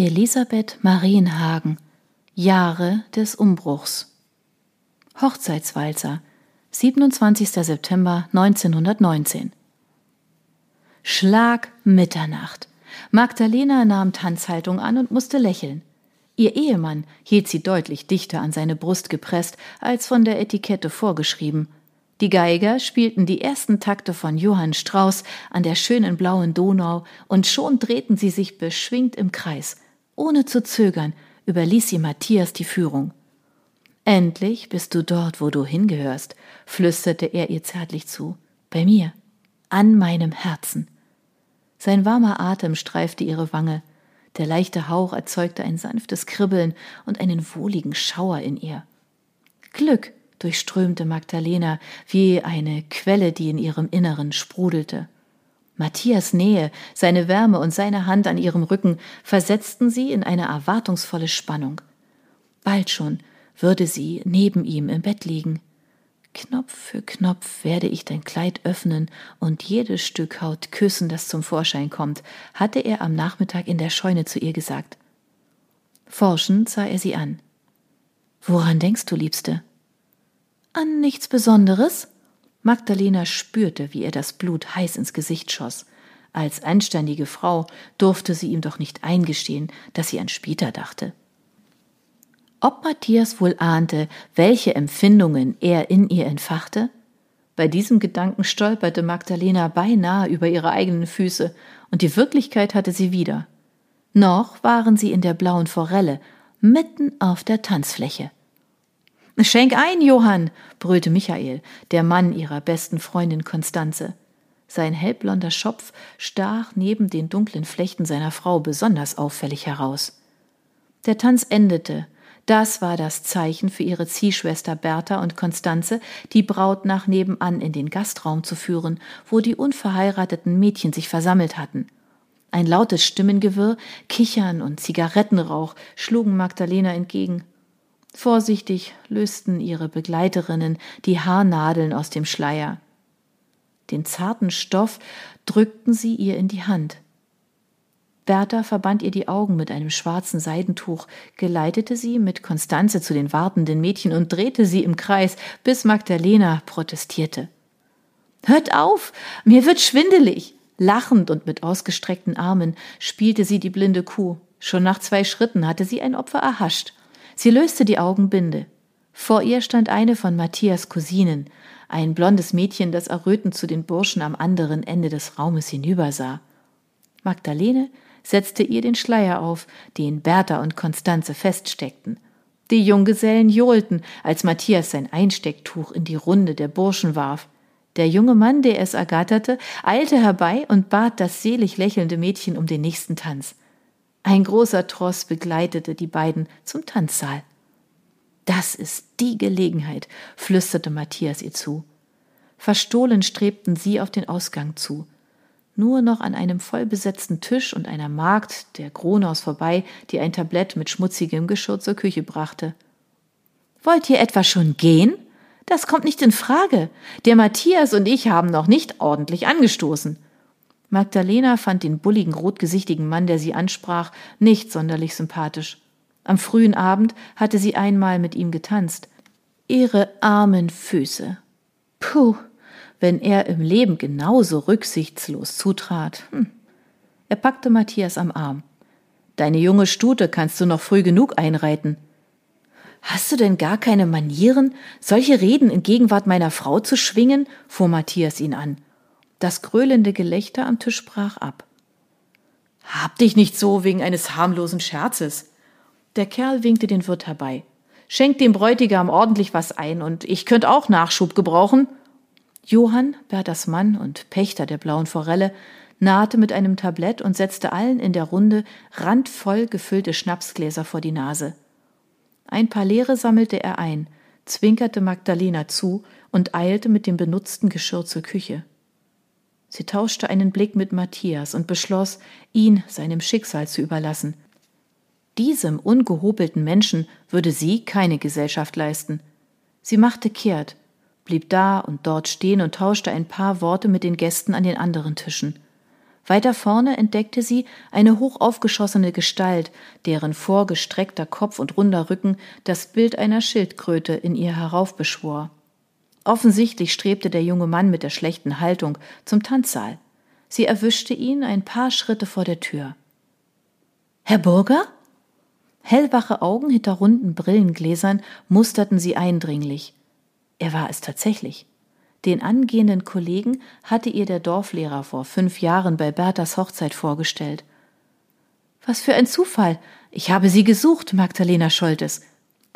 Elisabeth Marienhagen Jahre des Umbruchs Hochzeitswalzer 27. September 1919 Schlag Mitternacht. Magdalena nahm Tanzhaltung an und musste lächeln. Ihr Ehemann hielt sie deutlich dichter an seine Brust gepresst, als von der Etikette vorgeschrieben. Die Geiger spielten die ersten Takte von Johann Strauss an der schönen blauen Donau, und schon drehten sie sich beschwingt im Kreis. Ohne zu zögern überließ sie Matthias die Führung. Endlich bist du dort, wo du hingehörst, flüsterte er ihr zärtlich zu. Bei mir, an meinem Herzen. Sein warmer Atem streifte ihre Wange. Der leichte Hauch erzeugte ein sanftes Kribbeln und einen wohligen Schauer in ihr. Glück durchströmte Magdalena wie eine Quelle, die in ihrem Inneren sprudelte. Matthias Nähe, seine Wärme und seine Hand an ihrem Rücken versetzten sie in eine erwartungsvolle Spannung. Bald schon würde sie neben ihm im Bett liegen. Knopf für Knopf werde ich dein Kleid öffnen und jedes Stück Haut küssen, das zum Vorschein kommt, hatte er am Nachmittag in der Scheune zu ihr gesagt. Forschend sah er sie an. Woran denkst du, Liebste? An nichts Besonderes? Magdalena spürte, wie ihr das Blut heiß ins Gesicht schoss. Als anständige Frau durfte sie ihm doch nicht eingestehen, dass sie an später dachte. Ob Matthias wohl ahnte, welche Empfindungen er in ihr entfachte? Bei diesem Gedanken stolperte Magdalena beinahe über ihre eigenen Füße, und die Wirklichkeit hatte sie wieder. Noch waren sie in der blauen Forelle, mitten auf der Tanzfläche. Schenk ein, Johann, brüllte Michael, der Mann ihrer besten Freundin Konstanze. Sein hellblonder Schopf stach neben den dunklen Flechten seiner Frau besonders auffällig heraus. Der Tanz endete, das war das Zeichen für ihre Ziehschwester Bertha und Konstanze, die Braut nach nebenan in den Gastraum zu führen, wo die unverheirateten Mädchen sich versammelt hatten. Ein lautes Stimmengewirr, Kichern und Zigarettenrauch schlugen Magdalena entgegen. Vorsichtig lösten ihre Begleiterinnen die Haarnadeln aus dem Schleier. Den zarten Stoff drückten sie ihr in die Hand. Bertha verband ihr die Augen mit einem schwarzen Seidentuch, geleitete sie mit Konstanze zu den wartenden Mädchen und drehte sie im Kreis, bis Magdalena protestierte. Hört auf, mir wird schwindelig. Lachend und mit ausgestreckten Armen spielte sie die blinde Kuh. Schon nach zwei Schritten hatte sie ein Opfer erhascht. Sie löste die Augenbinde. Vor ihr stand eine von Matthias Cousinen, ein blondes Mädchen, das errötend zu den Burschen am anderen Ende des Raumes hinübersah. Magdalene setzte ihr den Schleier auf, den Bertha und Konstanze feststeckten. Die Junggesellen johlten, als Matthias sein Einstecktuch in die Runde der Burschen warf. Der junge Mann, der es ergatterte, eilte herbei und bat das selig lächelnde Mädchen um den nächsten Tanz. Ein großer Tross begleitete die beiden zum Tanzsaal. Das ist die Gelegenheit, flüsterte Matthias ihr zu. Verstohlen strebten sie auf den Ausgang zu nur noch an einem vollbesetzten Tisch und einer Magd der Kronaus vorbei, die ein Tablett mit schmutzigem Geschirr zur Küche brachte. Wollt ihr etwa schon gehen? Das kommt nicht in Frage. Der Matthias und ich haben noch nicht ordentlich angestoßen. Magdalena fand den bulligen, rotgesichtigen Mann, der sie ansprach, nicht sonderlich sympathisch. Am frühen Abend hatte sie einmal mit ihm getanzt. Ihre armen Füße. Puh, wenn er im Leben genauso rücksichtslos zutrat. Hm. Er packte Matthias am Arm. Deine junge Stute kannst du noch früh genug einreiten. Hast du denn gar keine Manieren, solche Reden in Gegenwart meiner Frau zu schwingen? fuhr Matthias ihn an. Das gröhlende Gelächter am Tisch brach ab. Hab dich nicht so wegen eines harmlosen Scherzes. Der Kerl winkte den Wirt herbei. Schenk dem Bräutigam ordentlich was ein, und ich könnt auch Nachschub gebrauchen. Johann, Berthas Mann und Pächter der blauen Forelle, nahte mit einem Tablett und setzte allen in der Runde randvoll gefüllte Schnapsgläser vor die Nase. Ein paar leere sammelte er ein, zwinkerte Magdalena zu und eilte mit dem benutzten Geschirr zur Küche. Sie tauschte einen Blick mit Matthias und beschloss, ihn seinem Schicksal zu überlassen. Diesem ungehobelten Menschen würde sie keine Gesellschaft leisten. Sie machte kehrt, blieb da und dort stehen und tauschte ein paar Worte mit den Gästen an den anderen Tischen. Weiter vorne entdeckte sie eine hochaufgeschossene Gestalt, deren vorgestreckter Kopf und runder Rücken das Bild einer Schildkröte in ihr heraufbeschwor. Offensichtlich strebte der junge Mann mit der schlechten Haltung zum Tanzsaal. Sie erwischte ihn ein paar Schritte vor der Tür. Herr Burger? Hellwache Augen hinter runden Brillengläsern musterten sie eindringlich. Er war es tatsächlich. Den angehenden Kollegen hatte ihr der Dorflehrer vor fünf Jahren bei Berthas Hochzeit vorgestellt. Was für ein Zufall. Ich habe Sie gesucht, Magdalena Scholtes.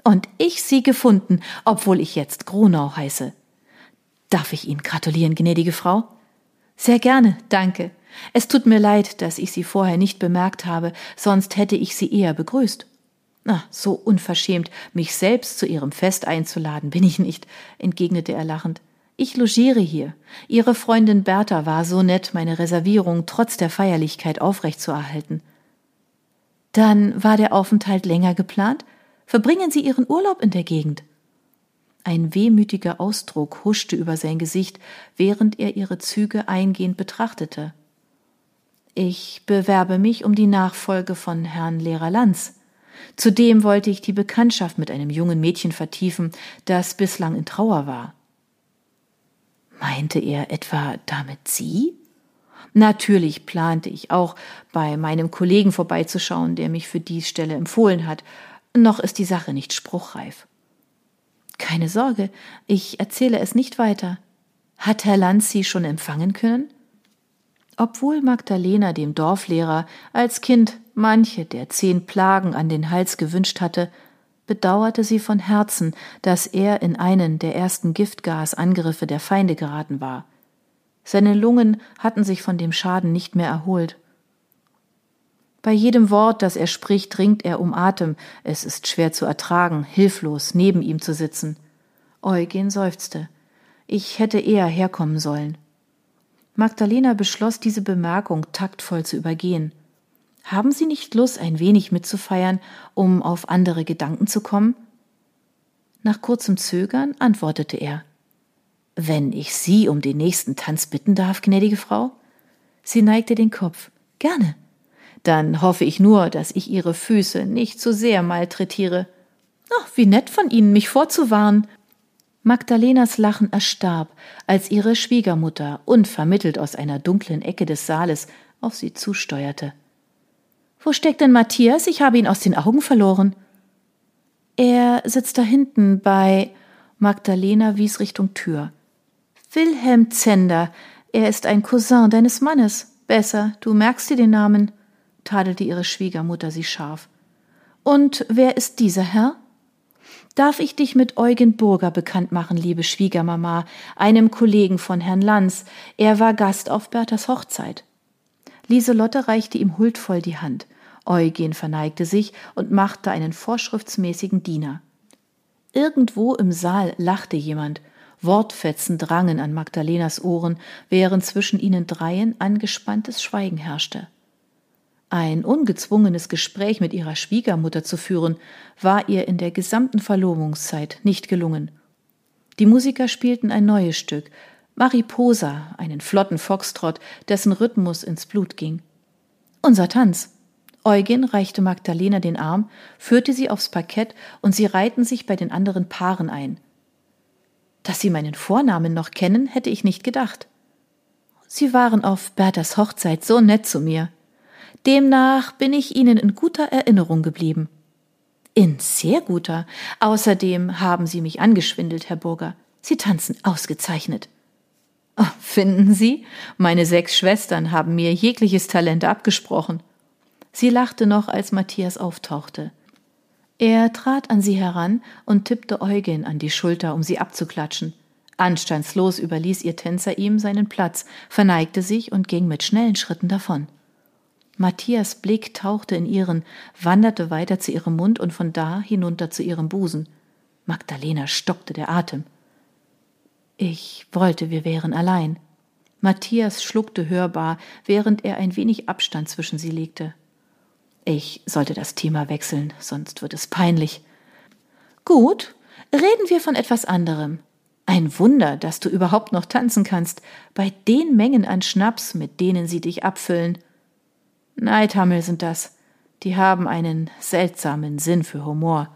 Und ich Sie gefunden, obwohl ich jetzt Gronau heiße. Darf ich Ihnen gratulieren, gnädige Frau? Sehr gerne, danke. Es tut mir leid, dass ich Sie vorher nicht bemerkt habe, sonst hätte ich Sie eher begrüßt. Na, so unverschämt, mich selbst zu Ihrem Fest einzuladen, bin ich nicht, entgegnete er lachend. Ich logiere hier. Ihre Freundin Bertha war so nett, meine Reservierung trotz der Feierlichkeit aufrechtzuerhalten. Dann war der Aufenthalt länger geplant? Verbringen Sie Ihren Urlaub in der Gegend? Ein wehmütiger Ausdruck huschte über sein Gesicht, während er ihre Züge eingehend betrachtete. Ich bewerbe mich um die Nachfolge von Herrn Lehrer Lanz. Zudem wollte ich die Bekanntschaft mit einem jungen Mädchen vertiefen, das bislang in Trauer war. Meinte er etwa damit Sie? Natürlich plante ich auch, bei meinem Kollegen vorbeizuschauen, der mich für die Stelle empfohlen hat. Noch ist die Sache nicht spruchreif. Keine Sorge, ich erzähle es nicht weiter. Hat Herr Lanz Sie schon empfangen können? Obwohl Magdalena dem Dorflehrer als Kind manche der zehn Plagen an den Hals gewünscht hatte, bedauerte sie von Herzen, dass er in einen der ersten Giftgasangriffe der Feinde geraten war. Seine Lungen hatten sich von dem Schaden nicht mehr erholt. Bei jedem Wort, das er spricht, ringt er um Atem. Es ist schwer zu ertragen, hilflos neben ihm zu sitzen. Eugen seufzte. Ich hätte eher herkommen sollen. Magdalena beschloss, diese Bemerkung taktvoll zu übergehen. Haben Sie nicht Lust, ein wenig mitzufeiern, um auf andere Gedanken zu kommen? Nach kurzem Zögern antwortete er Wenn ich Sie um den nächsten Tanz bitten darf, gnädige Frau? Sie neigte den Kopf. Gerne. Dann hoffe ich nur, dass ich Ihre Füße nicht zu sehr malträtiere. Ach, wie nett von Ihnen, mich vorzuwarnen. Magdalenas Lachen erstarb, als ihre Schwiegermutter unvermittelt aus einer dunklen Ecke des Saales auf sie zusteuerte. Wo steckt denn Matthias? Ich habe ihn aus den Augen verloren. Er sitzt da hinten bei Magdalena wies Richtung Tür. Wilhelm Zender, er ist ein Cousin deines Mannes. Besser, du merkst dir den Namen, tadelte ihre Schwiegermutter sie scharf. Und wer ist dieser Herr? Darf ich dich mit Eugen Burger bekannt machen, liebe Schwiegermama, einem Kollegen von Herrn Lanz. Er war Gast auf Berthas Hochzeit. Lieselotte reichte ihm huldvoll die Hand. Eugen verneigte sich und machte einen vorschriftsmäßigen Diener. Irgendwo im Saal lachte jemand. Wortfetzen drangen an Magdalenas Ohren, während zwischen ihnen dreien angespanntes Schweigen herrschte. Ein ungezwungenes Gespräch mit ihrer Schwiegermutter zu führen, war ihr in der gesamten Verlobungszeit nicht gelungen. Die Musiker spielten ein neues Stück, Mariposa, einen flotten Foxtrott, dessen Rhythmus ins Blut ging. Unser Tanz. Eugen reichte Magdalena den Arm, führte sie aufs Parkett und sie reihten sich bei den anderen Paaren ein. Dass sie meinen Vornamen noch kennen, hätte ich nicht gedacht. Sie waren auf Berthas Hochzeit so nett zu mir. Demnach bin ich Ihnen in guter Erinnerung geblieben. In sehr guter. Außerdem haben Sie mich angeschwindelt, Herr Burger. Sie tanzen ausgezeichnet. Oh, finden Sie? Meine sechs Schwestern haben mir jegliches Talent abgesprochen. Sie lachte noch, als Matthias auftauchte. Er trat an sie heran und tippte Eugen an die Schulter, um sie abzuklatschen. Anstandslos überließ ihr Tänzer ihm seinen Platz, verneigte sich und ging mit schnellen Schritten davon. Matthias Blick tauchte in ihren, wanderte weiter zu ihrem Mund und von da hinunter zu ihrem Busen. Magdalena stockte der Atem. Ich wollte, wir wären allein. Matthias schluckte hörbar, während er ein wenig Abstand zwischen sie legte. Ich sollte das Thema wechseln, sonst wird es peinlich. Gut, reden wir von etwas anderem. Ein Wunder, dass du überhaupt noch tanzen kannst, bei den Mengen an Schnaps, mit denen sie dich abfüllen. Neidhammel sind das. Die haben einen seltsamen Sinn für Humor.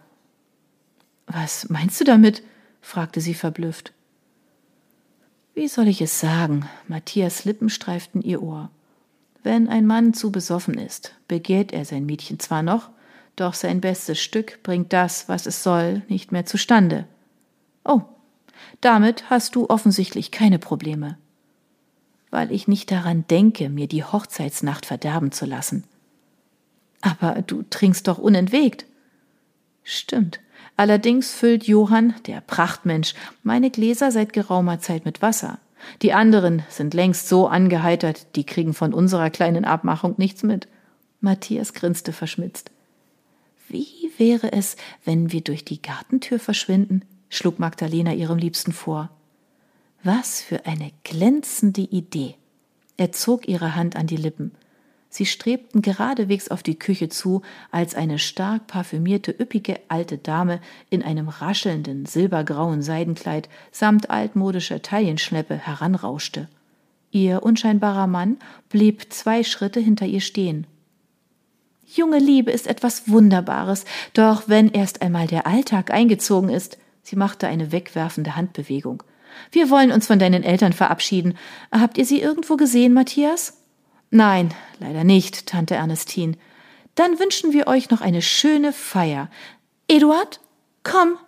Was meinst du damit? fragte sie verblüfft. Wie soll ich es sagen? Matthias Lippen streiften ihr Ohr. Wenn ein Mann zu besoffen ist, begehrt er sein Mädchen zwar noch, doch sein bestes Stück bringt das, was es soll, nicht mehr zustande. Oh, damit hast du offensichtlich keine Probleme. Weil ich nicht daran denke, mir die Hochzeitsnacht verderben zu lassen. Aber du trinkst doch unentwegt. Stimmt. Allerdings füllt Johann, der Prachtmensch, meine Gläser seit geraumer Zeit mit Wasser. Die anderen sind längst so angeheitert, die kriegen von unserer kleinen Abmachung nichts mit. Matthias grinste verschmitzt. Wie wäre es, wenn wir durch die Gartentür verschwinden? schlug Magdalena ihrem Liebsten vor. Was für eine glänzende Idee. Er zog ihre Hand an die Lippen. Sie strebten geradewegs auf die Küche zu, als eine stark parfümierte, üppige alte Dame in einem raschelnden, silbergrauen Seidenkleid samt altmodischer Taillenschleppe heranrauschte. Ihr unscheinbarer Mann blieb zwei Schritte hinter ihr stehen. Junge Liebe ist etwas Wunderbares, doch wenn erst einmal der Alltag eingezogen ist, sie machte eine wegwerfende Handbewegung. Wir wollen uns von deinen Eltern verabschieden. Habt ihr sie irgendwo gesehen, Matthias? Nein, leider nicht, Tante Ernestine. Dann wünschen wir euch noch eine schöne Feier. Eduard, komm,